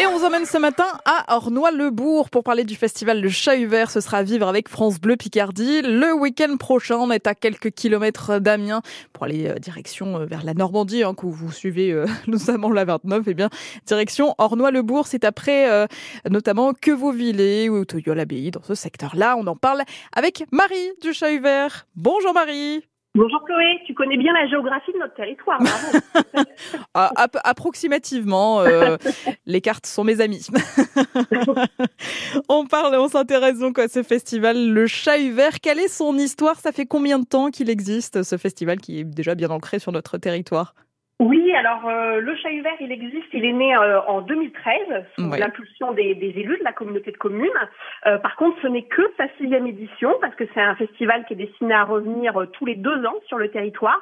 Et on vous emmène ce matin à Ornois-le-Bourg pour parler du festival Le Chat Vert. Ce sera vivre avec France Bleu Picardie. Le week-end prochain, on est à quelques kilomètres d'Amiens pour aller euh, direction euh, vers la Normandie, hein, que vous suivez euh, notamment la 29. Et eh bien, direction Ornois-le-Bourg, c'est après euh, notamment Quevauvillers ou Toyol-Abbaye. Dans ce secteur-là, on en parle avec Marie du Chat Vert. Bonjour Marie. Bonjour Chloé, tu connais bien la géographie de notre territoire. ah, approximativement, euh, les cartes sont mes amis. on parle, on s'intéresse donc à ce festival, le Chat Vert. Quelle est son histoire? Ça fait combien de temps qu'il existe, ce festival qui est déjà bien ancré sur notre territoire? Oui, alors euh, le chat vert, il existe, il est né euh, en 2013 sous l'impulsion des, des, élus de la communauté de communes. Euh, par contre, ce n'est que sa sixième édition parce que c'est un festival qui est destiné à revenir tous les deux ans sur le territoire.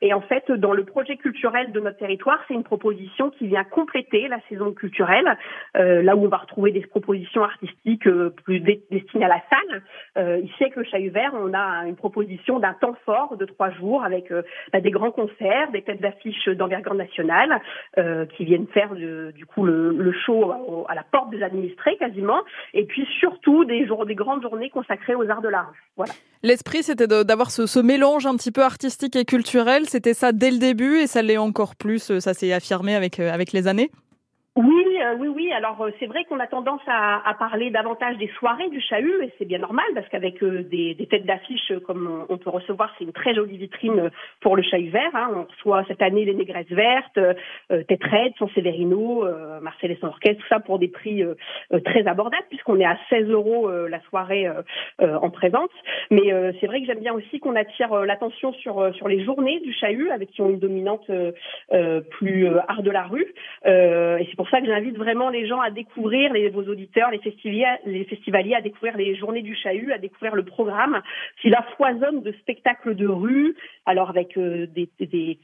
Et en fait, dans le projet culturel de notre territoire, c'est une proposition qui vient compléter la saison culturelle, là où on va retrouver des propositions artistiques plus destinées à la salle. ici, avec le chat vert, on a une proposition d'un temps fort de trois jours avec bah, des grands concerts, des têtes d'affiche d'envergure nationale euh, qui viennent faire du coup le, show à la porte des administrés quasiment, et puis surtout des, jours, des grandes journées consacrées aux arts de l'art. Voilà. L'esprit, c'était d'avoir ce, ce, mélange un petit peu artistique et culturel. C'était ça dès le début, et ça l'est encore plus. Ça s'est affirmé avec euh, avec les années. Oui, euh, oui, oui. Alors euh, c'est vrai qu'on a tendance à, parler davantage des soirées du chahut et c'est bien normal parce qu'avec euh, des, des, têtes d'affiche comme on, peut recevoir, c'est une très jolie vitrine pour le chahut vert. Hein. On reçoit cette année les Négresses vertes, Tête Raide, San Severino, Marcel et son orchestre, tout ça pour des prix très abordables puisqu'on est à 16 euros la soirée en présence. Mais c'est vrai que j'aime bien aussi qu'on attire l'attention sur sur les journées du chahut avec qui ont une dominante plus art de la rue. et c'est pour pour ça que j'invite vraiment les gens à découvrir, les, vos auditeurs, les festivaliers, les festivaliers, à découvrir les journées du chahut, à découvrir le programme qui la foisonne de spectacles de rue, alors avec euh, des, des,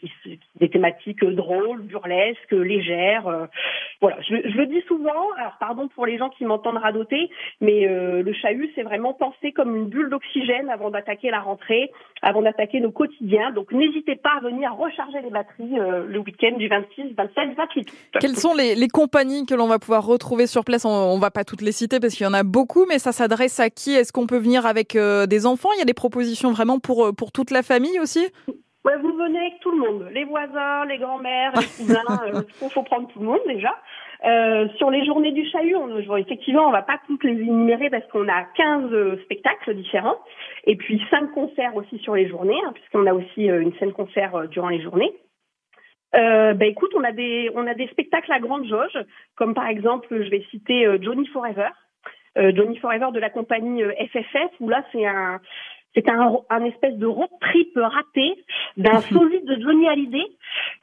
des, thématiques drôles, burlesques, légères. Euh, voilà, je, je, le dis souvent, alors pardon pour les gens qui m'entendent radoter, mais euh, le chahut, c'est vraiment pensé comme une bulle d'oxygène avant d'attaquer la rentrée, avant d'attaquer nos quotidiens. Donc n'hésitez pas à venir recharger les batteries le week-end du 26, 27, 28 Quels sont les compagnies que l'on va pouvoir retrouver sur place, on, ne va pas toutes les citer parce qu'il y en a beaucoup, mais ça s'adresse à qui? Est-ce qu'on peut venir avec euh, des enfants? Il y a des propositions vraiment pour, euh, pour toute la famille aussi? Ouais, vous venez avec tout le monde, les voisins, les grands-mères, les cousins, il euh, faut prendre tout le monde déjà. sur les journées du chahut, on, effectivement, on va pas toutes les énumérer parce qu'on a 15 spectacles différents. Et puis 5 concerts aussi sur les journées, hein, puisqu'on a aussi une scène concert durant les journées. Euh, ben écoute, on a des on a des spectacles à grande jauge, comme par exemple, je vais citer euh, Johnny Forever, euh, Johnny Forever de la compagnie FFF, où là c'est un c'est un, un espèce de road trip raté d'un sosie de Johnny Hallyday.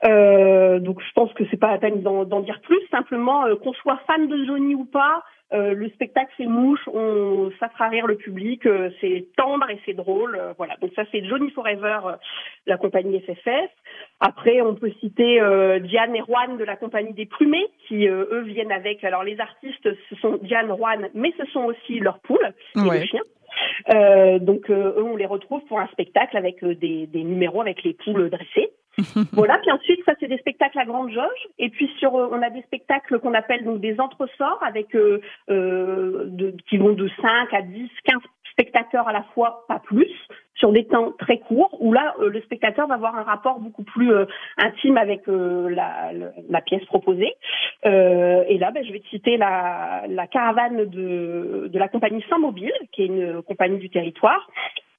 Euh, donc je pense que c'est pas la peine d'en dire plus. Simplement qu'on soit fan de Johnny ou pas, euh, le spectacle c'est mouche, on, ça fera rire le public, euh, c'est tendre et c'est drôle, euh, voilà. Donc ça c'est Johnny Forever, la compagnie FFS. Après on peut citer Diane et Juan de la compagnie des Plumés, qui eux viennent avec. Alors les artistes ce sont Diane, Juan, mais ce sont aussi leurs poules et les chiens. donc eux on les retrouve pour un spectacle avec des, des numéros avec les poules dressées. voilà, puis ensuite, ça des spectacles à grande jauge. Et puis sur, euh, on a des spectacles qu'on appelle donc des entresorts avec euh, euh, de, qui vont de 5 à 10, 15 spectateurs à la fois, pas plus, sur des temps très courts, où là, le spectateur va avoir un rapport beaucoup plus intime avec la, pièce proposée. et là, ben, je vais te citer la, la caravane de, de la compagnie Sans Mobile, qui est une compagnie du territoire,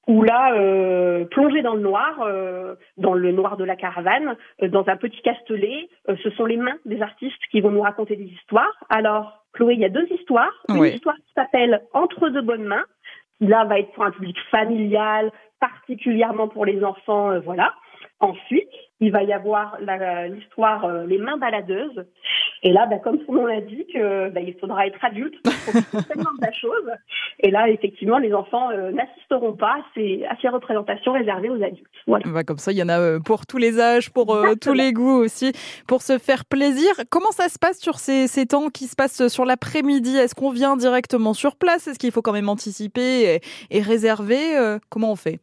où là, euh, plongé dans le noir, euh, dans le noir de la caravane, euh, dans un petit castelet, euh, ce sont les mains des artistes qui vont nous raconter des histoires. Alors, Chloé, il y a deux histoires. Une histoire qui s'appelle Entre de bonnes mains, là va être pour un public familial, particulièrement pour les enfants, voilà. Ensuite, il va y avoir l'histoire Les mains baladeuses, et là, bah, comme son nom l'indique, euh, bah, il faudra être adulte pour tellement de la chose. Et là, effectivement, les enfants euh, n'assisteront pas à ces, à ces, représentations réservées aux adultes. Voilà. Bah, comme ça, il y en a euh, pour tous les âges, pour tous les goûts aussi, pour se faire plaisir. Comment ça se passe sur ces, ces temps qui se passent sur l'après-midi? Est-ce qu'on vient directement sur place? Est-ce qu'il faut quand même anticiper et, et réserver? Comment on fait?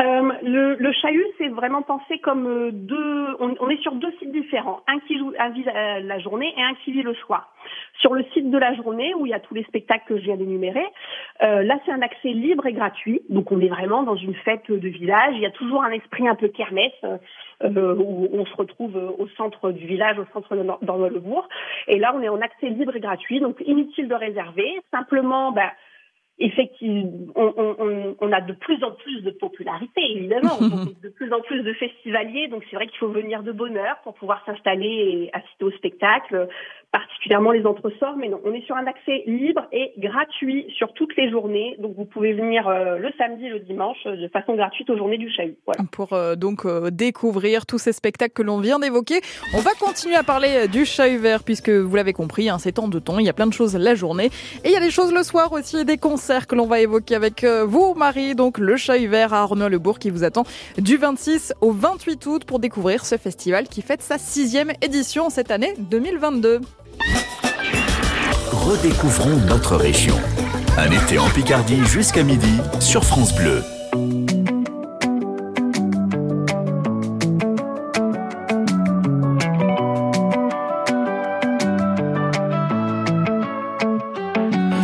Euh, le, le, chahut, c'est vraiment pensé comme euh, deux. On, on, est sur deux sites différents, un qui joue, vit la journée et un qui vit le soir. Sur le site de la journée, où il y a tous les spectacles que je viens d'énumérer, euh, là c'est un accès libre et gratuit. Donc on est vraiment dans une fête de village. Il y a toujours un esprit un peu kermesse euh, où on se retrouve au centre du village, au centre de, dans le bourg. Et là on est en accès libre et gratuit, donc inutile de réserver. Simplement, bah, effectivement, on, on, on, a de plus en plus de popularité, évidemment, de plus en plus de festivaliers, donc c'est vrai qu'il faut venir de bonne heure pour pouvoir s'installer et assister au spectacle particulièrement les entresorts, mais non, on est sur un accès libre et gratuit sur toutes les journées. Donc vous pouvez venir euh, le samedi le dimanche euh, de façon gratuite aux journées du Chahut. Voilà. Pour euh, donc découvrir tous ces spectacles que l'on vient d'évoquer, on va continuer à parler du Chahut vert puisque vous l'avez compris, hein, c'est temps de temps, il y a plein de choses la journée et il y a des choses le soir aussi, des concerts que l'on va évoquer avec vous Marie, donc le Chahut vert à Arnaud-le-Bourg qui vous attend du 26 au 28 août pour découvrir ce festival qui fête sa sixième édition cette année 2022. Redécouvrons notre région. Un été en Picardie jusqu'à midi sur France Bleu.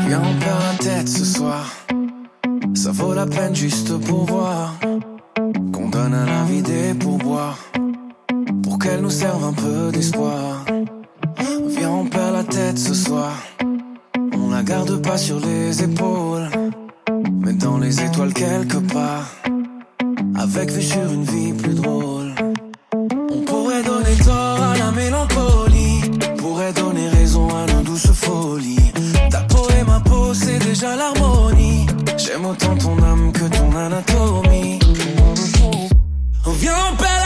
Viens, on perd tête ce soir. Ça vaut la peine juste pour voir qu'on donne à la vie des pourboires pour qu'elle nous serve un peu d'espoir ce soir. On la garde pas sur les épaules, mais dans les étoiles quelque part. Avec vue sur une vie plus drôle. On pourrait donner tort à la mélancolie, pourrait donner raison à nos douces folies. Ta peau et ma peau, c'est déjà l'harmonie. J'aime autant ton âme que ton anatomie. On vient, on perd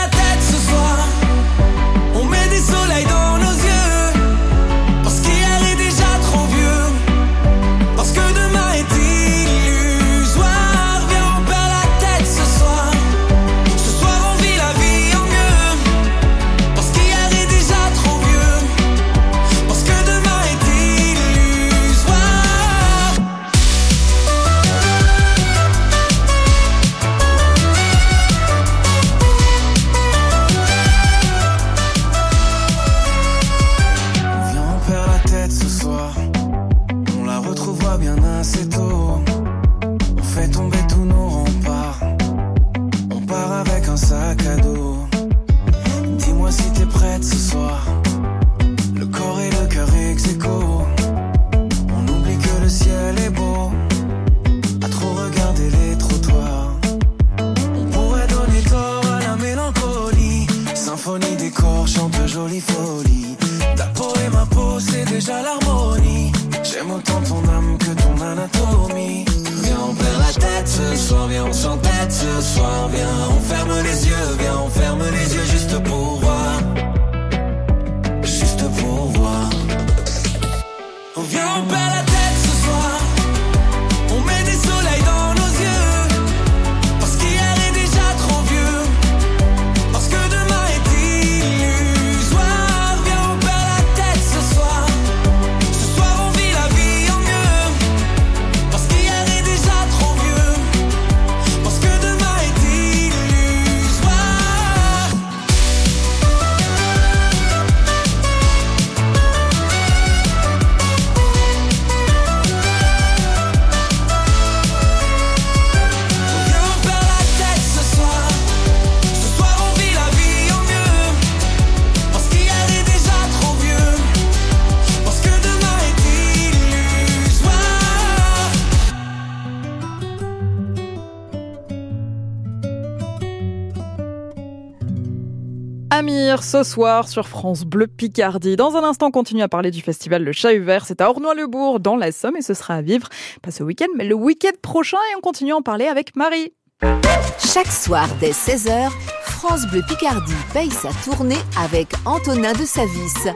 ce soir sur France Bleu Picardie. Dans un instant, on continue à parler du festival Le Chat Vert. C'est à Ornois-le-Bourg, dans la Somme, et ce sera à vivre, pas ce week-end, mais le week-end prochain. Et on continue à en parler avec Marie. Chaque soir, dès 16h, France Bleu Picardie paye sa tournée avec Antonin de Savis.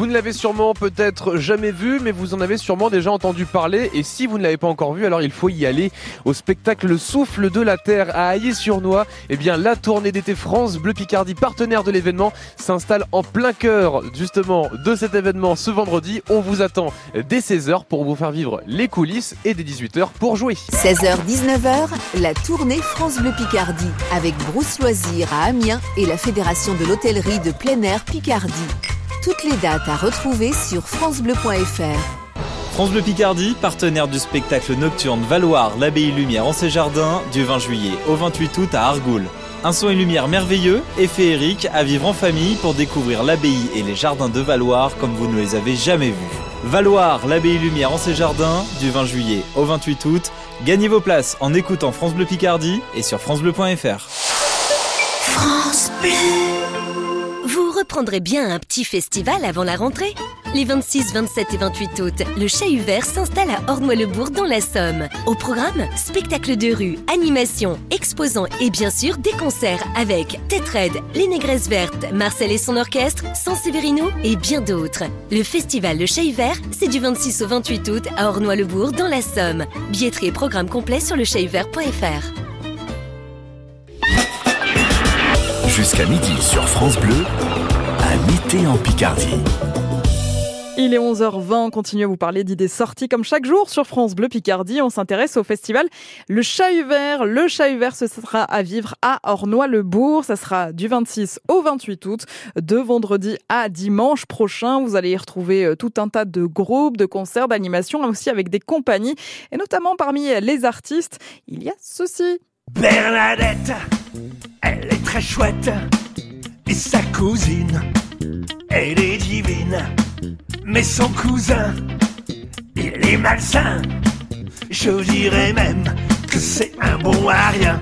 Vous ne l'avez sûrement peut-être jamais vu, mais vous en avez sûrement déjà entendu parler. Et si vous ne l'avez pas encore vu, alors il faut y aller au spectacle Le Souffle de la Terre à Aillé-sur-Noix. Eh bien, la tournée d'été France Bleu Picardie, partenaire de l'événement, s'installe en plein cœur justement de cet événement ce vendredi. On vous attend dès 16h pour vous faire vivre les coulisses et dès 18h pour jouer. 16h-19h, la tournée France Bleu Picardie avec Brousse Loisirs à Amiens et la Fédération de l'hôtellerie de plein air Picardie. Toutes les dates à retrouver sur francebleu.fr. France Bleu Picardie, partenaire du spectacle nocturne Valoir, l'abbaye Lumière en ses jardins, du 20 juillet au 28 août à Argoul. Un son et lumière merveilleux et féerique à vivre en famille pour découvrir l'abbaye et les jardins de Valoir comme vous ne les avez jamais vus. Valoir, l'abbaye Lumière en ses jardins, du 20 juillet au 28 août. Gagnez vos places en écoutant France Bleu Picardie et sur francebleu.fr. France Bleu. Vous reprendrez bien un petit festival avant la rentrée les 26, 27 et 28 août, le Chat Vert s'installe à Ornois-le-Bourg dans la Somme. Au programme, spectacle de rue, animation, exposants et bien sûr des concerts avec Red, Les Négresses Vertes, Marcel et son orchestre, San Severino et bien d'autres. Le festival Le Chat Vert, c'est du 26 au 28 août à Ornois-le-Bourg dans la Somme. Billetterie et programme complet sur le Jusqu'à midi sur France Bleu, à Mité en Picardie. Il est 11h20, on continue à vous parler d'idées sorties comme chaque jour sur France Bleu Picardie. On s'intéresse au festival Le Chat Vert. Le Chat Vert, ce sera à vivre à Ornois-le-Bourg. Ça sera du 26 au 28 août, de vendredi à dimanche prochain. Vous allez y retrouver euh, tout un tas de groupes, de concerts, d'animations, aussi avec des compagnies. Et notamment parmi les artistes, il y a ceci. Bernadette, elle est très chouette. Et sa cousine, elle est divine mais son cousin, il est malsain. Je dirais même que c'est un bon à.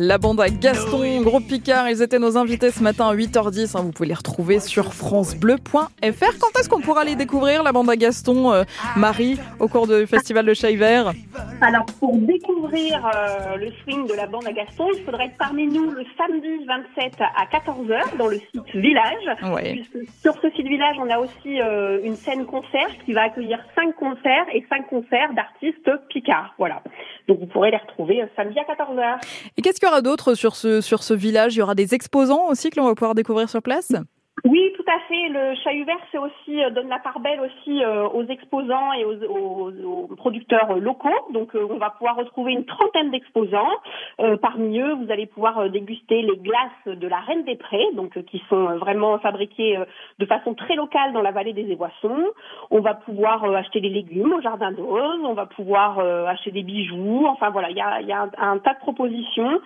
La bande à Gaston, Gros Picard, ils étaient nos invités ce matin à 8h10. Hein, vous pouvez les retrouver sur francebleu.fr. Quand est-ce qu'on pourra les découvrir, la bande à Gaston, euh, Marie, au cours du festival de Chat Alors, pour découvrir euh, le swing de la bande à Gaston, il faudrait être parmi nous le samedi 27 à 14h dans le site Village. sur ce site Village, on a aussi euh, une scène concert qui va accueillir 5 concerts et 5 concerts d'artistes Picard. Voilà. Donc, vous pourrez les retrouver samedi à 14h. Et qu'est-ce qu'il y aura d'autre sur ce, sur ce village? Il y aura des exposants aussi que l'on va pouvoir découvrir sur place? Oui, Le Chahut Vert, c'est aussi euh, donne la part belle aussi euh, aux exposants et aux, producteurs locaux. Donc, euh, on va pouvoir retrouver une trentaine d'exposants. parmi eux, vous allez pouvoir déguster les glaces de la Reine des Prés, donc qui sont vraiment fabriquées de façon très locale dans la vallée des Éboissons. On va pouvoir acheter des légumes au jardin d'Oz. On va pouvoir acheter des bijoux. Enfin voilà, il y a un, tas de propositions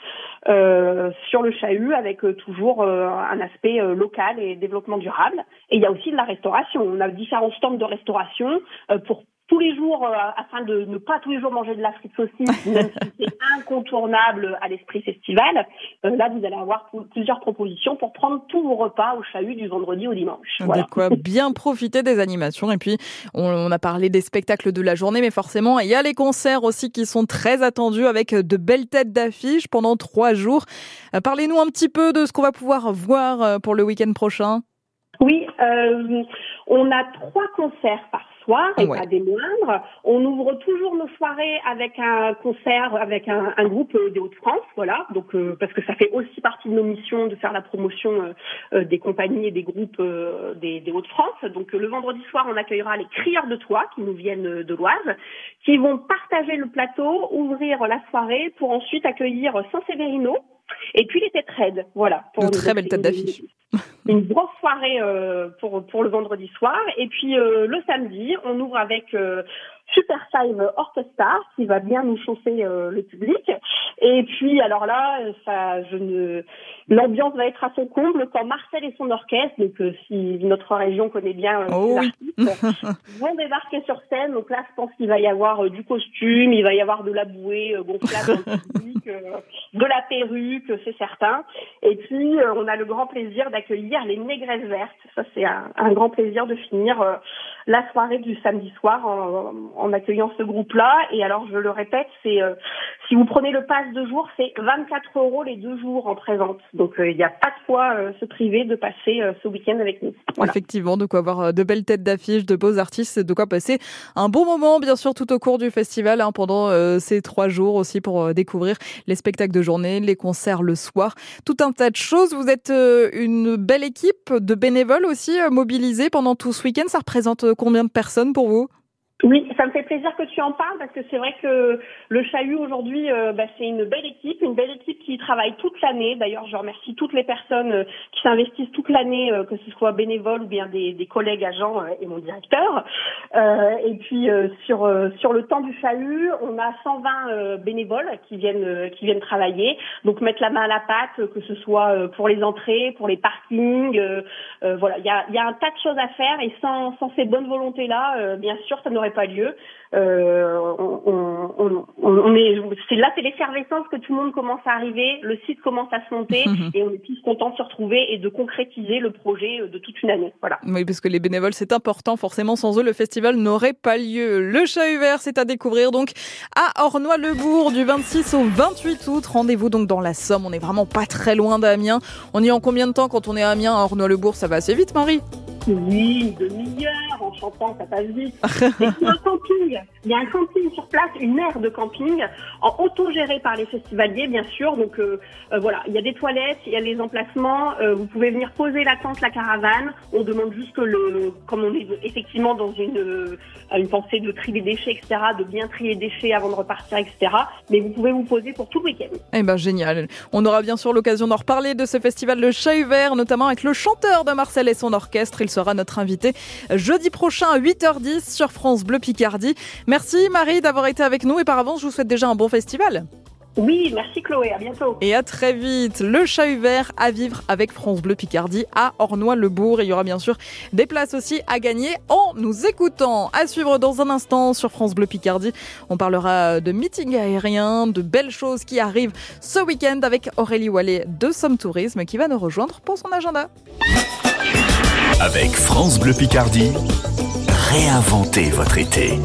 sur le Chahut avec toujours un aspect local et développement durable. Et il y a aussi de la restauration. On a différents stands de restauration euh, pour tous les jours, euh, afin de ne pas tous les jours manger de la frite saucisse, même si c'est incontournable à l'esprit festival, euh, là, vous allez avoir plusieurs propositions pour prendre tous vos repas au chahut du vendredi au dimanche. Voilà. De quoi bien profiter des animations. Et puis, on, a parlé des spectacles de la journée, mais forcément, il y a les concerts aussi qui sont très attendus avec de belles têtes d'affiches pendant trois jours. Parlez-nous un petit peu de ce qu'on va pouvoir voir pour le week-end prochain. Oui, euh, on a trois concerts par soir et pas des moindres. On ouvre toujours nos soirées avec un concert avec un, groupe des Hauts-de-France, voilà. Donc euh, parce que ça fait aussi partie de nos missions de faire la promotion euh, des compagnies et des groupes des, des Hauts-de-France. Donc le vendredi soir, on accueillera les Crieurs de Toit qui nous viennent de l'Oise, qui vont partager le plateau, ouvrir la soirée pour ensuite accueillir Saint-Séverino et puis les têtes raides, voilà. Pour de très belles têtes d'affiche. Une grosse soirée euh, pour pour le vendredi soir. Et puis euh, le samedi, on ouvre avec euh, Super Five Orchestra qui va bien nous chauffer euh, le public. Et puis alors là, ça, je ne, l'ambiance va être à son comble quand Marcel et son orchestre, donc euh, si notre région connaît bien euh, oh artistes, vont débarquer sur scène. Donc là, je pense qu'il va y avoir du costume, il va y avoir de la bouée gonflable dans le public, de la perruque, c'est certain. Et puis on a le grand plaisir d'accueillir les Négresses Vertes. Ça, c'est un, un, grand plaisir de finir la soirée du samedi soir en, en accueillant ce groupe-là. Et alors, je le répète, c'est euh, si vous prenez le pass de jour, c'est 24 euros les deux jours en présente. Donc, euh, il n'y a pas de quoi euh, se priver de passer ce week-end avec nous. Effectivement, de quoi avoir de belles têtes d'affiche, de beaux artistes, de quoi passer un bon moment, bien sûr, tout au cours du festival, hein, pendant ces trois jours aussi pour découvrir les spectacles de journée, les concerts le soir, tout un tas de choses. Vous êtes une belle équipe de bénévoles aussi mobilisés pendant tout ce week-end. Ça représente combien de personnes pour vous? Oui, ça me fait plaisir que tu en parles parce que c'est vrai que le Chahut aujourd'hui, euh, bah, c'est une belle équipe, une belle équipe qui travaille toute l'année. D'ailleurs, je remercie toutes les personnes euh, qui s'investissent toute l'année, euh, que ce soit bénévoles ou bien des, collègues agents et mon directeur. et puis sur sur le temps du Chahut, on a 120 bénévoles qui viennent qui viennent travailler, donc mettre la main à la pâte, que ce soit pour les entrées, pour les parkings. voilà, il y a, y a un tas de choses à faire et sans sans ces bonnes volontés là, bien sûr, ça n'aurait pas lieu. Euh, on, on, est, c'est là, c'est l'effervescence que tout le monde commence à arriver, le site commence à se monter et on est tous contents de se retrouver et de concrétiser le projet de toute une année. Voilà. Oui, parce que les bénévoles, c'est important. Forcément, sans eux, le festival n'aurait pas lieu. Le chat vert, c'est à découvrir donc à Ornois-le-Bourg du 26 au 28 août. Rendez-vous donc dans la Somme. On est vraiment pas très loin d'Amiens. On y est en combien de temps quand on est à Amiens, à Ornois-le-Bourg? Ça va assez vite, Marie oui, demi-heure en chantant, ça passe vite. y a un camping. Il y a un camping sur place, une aire de camping, en autogéré par les festivaliers, bien sûr. Donc euh, euh, voilà, il y a des toilettes, il y a les emplacements. Euh, vous pouvez venir poser la tente, la caravane. On demande juste que le, comme on est effectivement dans une une pensée de trier les déchets, etc., de bien trier les déchets avant de repartir, etc. Mais vous pouvez vous poser pour tout le week-end. Eh ben génial. On aura bien sûr l'occasion d'en reparler de ce festival Le Chat Vert, notamment avec le chanteur de Marcel et son orchestre. Sera notre invité jeudi prochain à 8h10 sur France Bleu Picardie. Merci Marie d'avoir été avec nous et par avance, je vous souhaite déjà un bon festival. Oui, merci Chloé, à bientôt. Et à très vite. Le chat vert à vivre avec France Bleu Picardie à Ornois-le-Bourg. Il y aura bien sûr des places aussi à gagner en nous écoutant. À suivre dans un instant sur France Bleu Picardie. On parlera de meeting aérien, de belles choses qui arrivent ce week-end avec Aurélie Wallet de Somme Tourisme qui va nous rejoindre pour son agenda. Avec France Bleu Picardie, réinventez votre été.